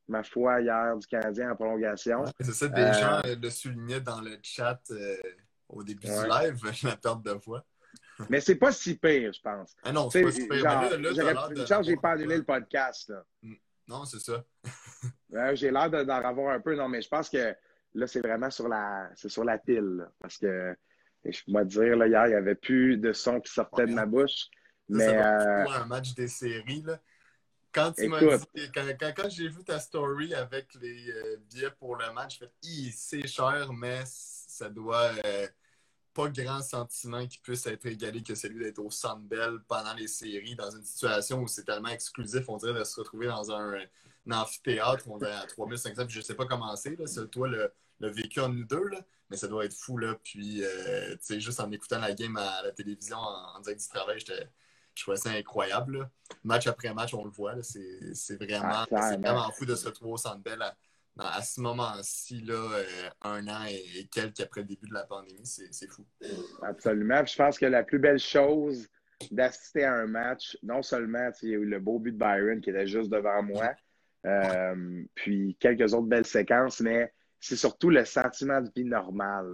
ma foi, hier du Canadien en prolongation.
c'est ça, des gens euh, le soulignaient dans le chat euh, au début du live, la perte de voix.
Mais c'est pas si pire, je pense.
Ah non, c'est pas si pire. Genre,
une chance, j'ai pas annulé le podcast.
Mm. Non, c'est ça.
j'ai l'air d'en avoir un peu, non, mais je pense que Là, c'est vraiment sur la, c'est sur la pile. parce que je peux dire, là, hier, il n'y avait plus de son qui sortait de ma bouche. Mais,
euh, un match des séries, là. Quand tu m'as dit, quand, j'ai vu ta story avec les euh, billets pour le match, je me c'est cher, mais ça doit euh, pas grand sentiment qui puisse être égalé que celui d'être au Centre Bell pendant les séries, dans une situation où c'est tellement exclusif, on dirait de se retrouver dans un, amphithéâtre, on est à 3500, puis je sais pas comment c'est, toi le, le vécu en nous deux, là, mais ça doit être fou, là, puis, euh, tu sais, juste en écoutant la game à la télévision en, direct du travail, j'étais je trouvais ça incroyable. Match après match, on le voit. C'est vraiment, ah, vraiment fou de se retrouver au Centre Bell à, ce moment-ci, là, euh, un an et, quelques après le début de la pandémie. C'est fou.
Absolument. je pense que la plus belle chose d'assister à un match, non seulement il y a eu le beau but de Byron qui était juste devant moi, euh, puis quelques autres belles séquences, mais c'est surtout le sentiment de vie normal.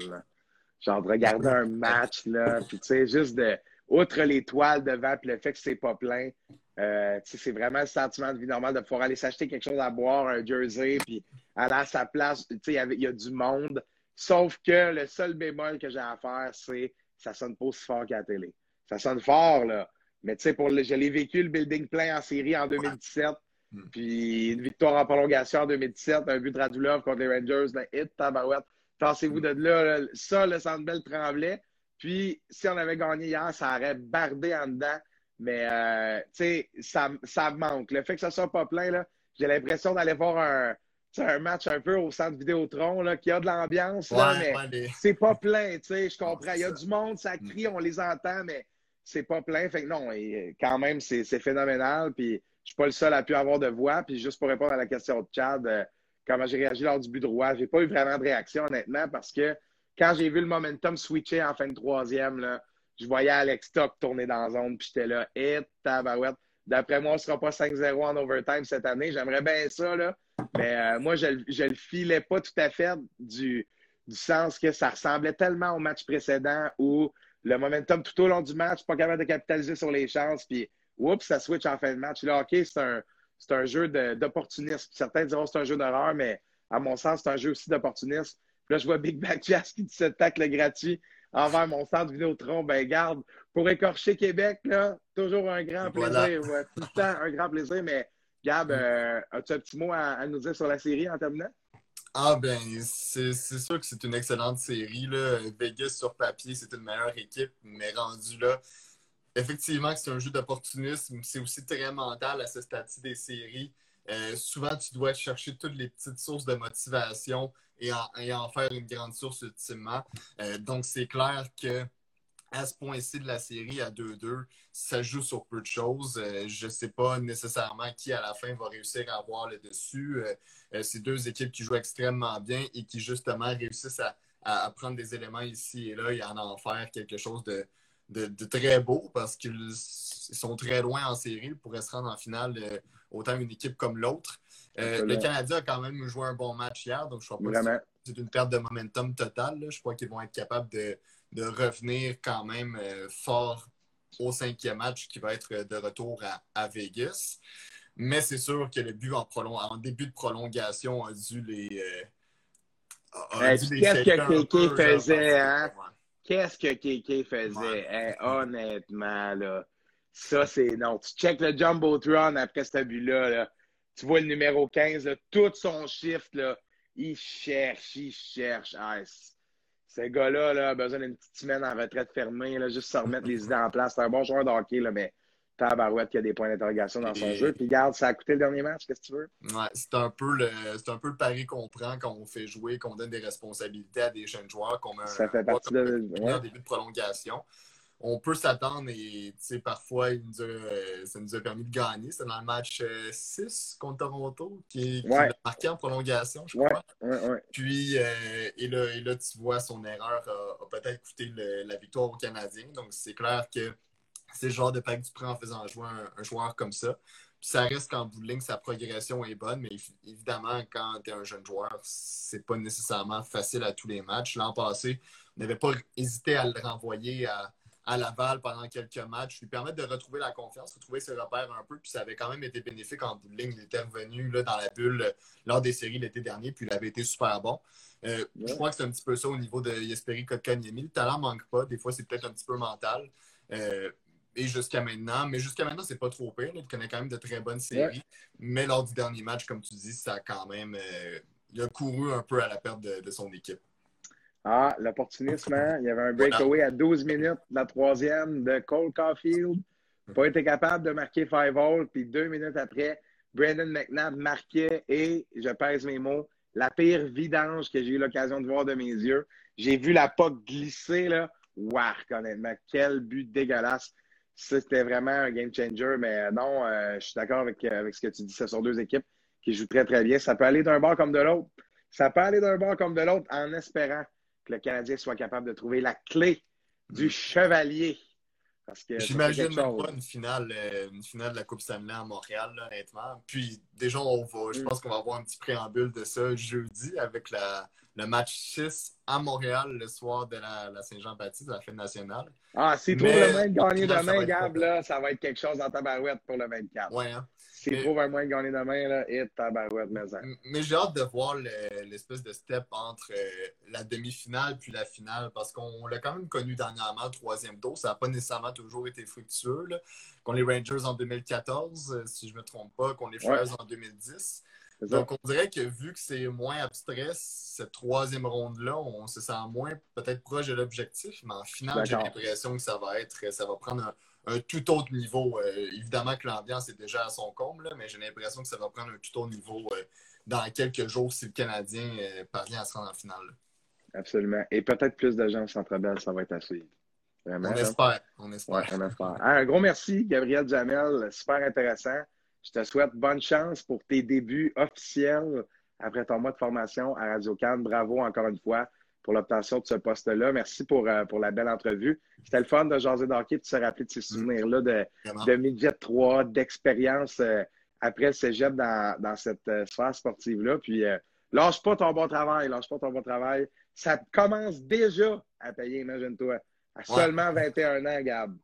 Genre de regarder un match, là, puis tu sais, juste de outre les toiles devant et le fait que c'est pas plein, euh, c'est vraiment le sentiment de vie normale de pouvoir aller s'acheter quelque chose à boire, un jersey, puis aller à sa place. Il y, y, a du monde. Sauf que le seul bémol que j'ai à faire, c'est ça sonne pas aussi fort qu'à la télé. Ça sonne fort, là. Mais tu sais, pour le, je l'ai vécu le building plein en série en 2017. Hmm. Puis une victoire en prolongation en 2017, un but de Radulov contre les Rangers, un hit, tabarouette. Pensez-vous hmm. de là, ça, le Centre tremblait. Puis, si on avait gagné hier, ça aurait bardé en dedans. Mais, euh, tu sais, ça, ça manque. Le fait que ça soit pas plein, là, j'ai l'impression d'aller voir un, un match un peu au centre Vidéotron, là, qui a de l'ambiance, mais c'est pas plein, tu sais, je comprends. Il y a du monde, ça crie, on les entend, mais c'est pas plein. Fait que non, quand même, c'est phénoménal. Puis, je suis pas le seul à pu avoir de voix. Puis, juste pour répondre à la question de Chad, euh, comment j'ai réagi lors du but droit, j'ai pas eu vraiment de réaction, honnêtement, parce que quand j'ai vu le momentum switcher en fin de troisième, là, je voyais Alex Stock tourner dans la zone, puis j'étais là, hé, tabarouette. D'après moi, on ne sera pas 5-0 en overtime cette année. J'aimerais bien ça, là. Mais euh, moi, je ne le filais pas tout à fait du, du sens que ça ressemblait tellement au match précédent où le momentum tout au long du match, pas capable de capitaliser sur les chances, puis oups, ça switch en fin de match. Là, OK, c'est un, un jeu d'opportunisme. Certains diront que c'est un jeu d'horreur, mais à mon sens, c'est un jeu aussi d'opportunisme là, je vois Big Back Jazz qui dit ce tacle gratuit envers mon centre Vidéotron. Ben, garde, pour écorcher Québec, là, toujours un grand plaisir. tout le temps, un grand plaisir. Mais, Gab, euh, as-tu un petit mot à, nous dire sur la série en terminant?
Ah, ben, c'est sûr que c'est une excellente série. Là. Vegas, sur papier, c'est une meilleure équipe, mais rendu là, effectivement, c'est un jeu d'opportunisme. C'est aussi très mental à ce stade des séries. Euh, souvent, tu dois chercher toutes les petites sources de motivation et en, faire une grande source ultimement. Euh, donc, c'est clair que à ce point-ci de la série, à 2-2, ça joue sur peu de choses. Euh, je ne sais pas nécessairement qui, à la fin, va réussir à avoir le dessus. c'est deux équipes qui jouent extrêmement bien et qui, justement, réussissent à, prendre des éléments ici et là et en en faire quelque chose de, de, très beau parce qu'ils sont très loin en série. Ils pourraient se rendre en finale autant une équipe comme l'autre. Euh, le Canada a quand même joué un bon match hier, donc je crois pas que c'est une perte de momentum totale. Je crois qu'ils vont être capables de, revenir quand même euh, fort au cinquième match qui va être de retour à, Vegas. Mais c'est sûr que le but en, en, début de prolongation a dû les.
Euh, qu'est-ce que Kéké faisait, hein? Qu'est-ce que Kéké faisait? honnêtement, là. Ça, c'est non. Tu check le Jumbotron après ce but-là. Tu vois le numéro 15, tout son shift, là, il cherche, il cherche. Ah, ce gars-là là, a besoin d'une petite semaine en retraite fermée, là, juste se remettre les idées en place. C'est un bon joueur de hockey, là, mais tabarouette qui a des points d'interrogation dans son jeu. Puis garde, ça a coûté le dernier match, qu'est-ce que tu veux?
Ouais, c'est un peu le c'est un peu le pari qu'on prend quand on fait jouer, qu'on donne des responsabilités à des jeunes joueurs, qu'on met un,
ça fait partie de...
début de prolongation on peut s'attendre et parfois euh, ça nous a permis de gagner. C'est dans le match 6 euh, contre Toronto qui, a marqué en prolongation, je crois. Puis, euh, et, là, tu vois, son erreur a, peut-être coûté la victoire aux Canadiens. Donc, c'est clair que c'est le genre de pack que tu prends en faisant jouer un, joueur comme ça. Puis ça reste qu'en bout de ligne, sa progression est bonne, mais évidemment, quand tu es un jeune joueur, c'est pas nécessairement facile à tous les matchs. L'an passé, on n'avait pas hésité à le renvoyer à à Laval pendant quelques matchs, lui permettre de retrouver la confiance, retrouver ses repères un peu. Puis ça avait quand même été bénéfique en bout de ligne. Il était revenu là, dans la bulle euh, lors des séries l'été dernier, puis il avait été super bon. Euh, je crois que c'est un petit peu ça au niveau de Yesperi Kotkaniemi. Le talent manque pas. Des fois, c'est peut-être un petit peu mental. Euh, et jusqu'à maintenant, mais jusqu'à maintenant, c'est pas trop pire. Il connaît quand même de très bonnes séries. Mais lors du dernier match, comme tu dis, ça a quand même. il a couru un peu à la perte de son équipe.
Ah, l'opportunisme, hein? il y avait un breakaway à 12 minutes de la troisième de Cole Caulfield. Pas été capable de marquer 5 volts. Puis deux minutes après, Brandon McNabb marquait et, je pèse mes mots, la pire vidange que j'ai eu l'occasion de voir de mes yeux. J'ai vu la POC glisser, là. Wark, honnêtement. Quel but dégueulasse. C'était vraiment un game changer. Mais non, euh, je suis d'accord avec, avec ce que tu dis. Ce sont deux équipes qui jouent très, très bien. Ça peut aller d'un bord comme de l'autre. Ça peut aller d'un bord comme de l'autre en espérant que le Canadien soit capable de trouver la clé du mm. chevalier.
J'imagine même pas une finale, euh, une finale de la Coupe Stanley à Montréal, honnêtement. Puis déjà, on va, je mm. pense qu'on va avoir un petit préambule de ça jeudi avec la, le match 6 à Montréal le soir de la, Saint-Jean-Baptiste, de la fête nationale.
Ah, si trouve le de gagner demain, Gab, là, ça va être quelque chose dans ta barouette pour le 24.
Ouais, hein?
S'il trouve un moyen de gagner demain, là, et tabarouette, mais
Mais j'ai hâte de voir l'espèce de step entre euh, la demi-finale puis la finale, parce qu'on l'a quand même connu dernièrement, troisième tour. Ça n'a pas nécessairement toujours été fructueux. Qu'on les Rangers en 2014, euh, si je ne me trompe pas, qu'on les Flyers en 2010. Donc, on dirait que vu que c'est moins abstrait, cette troisième ronde-là, on se sent moins peut-être proche de l'objectif, mais en finale, j'ai l'impression que ça va être, ça va prendre un, un tout autre niveau. Euh, évidemment que l'ambiance est déjà à son comble, mais j'ai l'impression que ça va prendre un tout autre niveau euh, dans quelques jours si le Canadien euh, parvient à se rendre en finale.
Absolument. Et peut-être plus de gens au Centre Bell, ça va être à suivre.
on espère. On espère.
on espère. un gros merci, Gabriel Jamel. Super intéressant. Je te souhaite bonne chance pour tes débuts officiels après ton mois de formation à Radio Cannes. Bravo encore une fois pour l'obtention de ce poste-là. Merci pour, euh, pour la belle entrevue. C'était le fun de jaser d'hockey, de se rappeler de ces mm. souvenirs-là de, de midget 3, d'expérience euh, après le cégep dans, dans cette euh, sphère sportive-là. Puis, lâche pas ton bon travail, lâche pas ton bon travail. Ça commence déjà à payer, imagine-toi, à seulement 21 ans, Gab.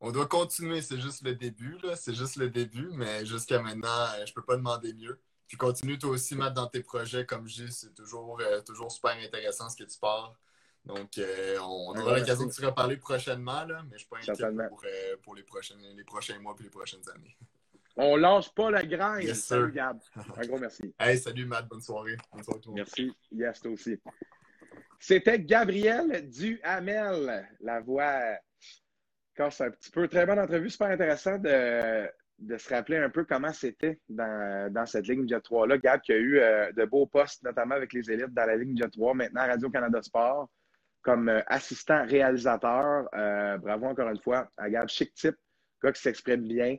On doit continuer, c'est juste le début, là. C'est juste le début, mais jusqu'à maintenant, je peux pas demander mieux. Puis continue toi aussi, Matt, dans tes projets. Comme je dis, c'est toujours, euh, toujours super intéressant ce que tu pars. Donc, euh, on, aura l'occasion de se reparler prochainement, là, mais je suis pas inquiet pour, euh, pour les, prochaines, les prochains mois et les prochaines années.
On lâche pas la graine. Yes, salut, Gab. Un gros merci.
Hey, salut, Matt. Bonne soirée. Bonne soirée
tout Merci. Yes, toi aussi. C'était Gabriel Duhamel, la voix. c'est un petit peu très bonne entrevue, super intéressant de de se rappeler un peu comment c'était dans, cette ligne Jet 3-là. Gab qui a eu euh, de beaux postes, notamment avec les élites dans la ligne Jet 3, maintenant Radio-Canada Sport, comme euh, assistant réalisateur. Euh, bravo encore une fois à Gab, chic type, gars qui s'exprime bien,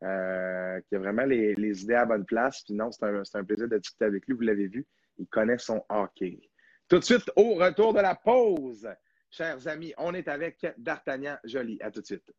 qui a vraiment les, idées à bonne place. Puis non, c'est un, un, plaisir de discuter avec lui, vous l'avez vu, il connaît son hockey. Tout de suite, au retour de la pause, chers amis, on est avec D'Artagnan Jolie. À tout de suite.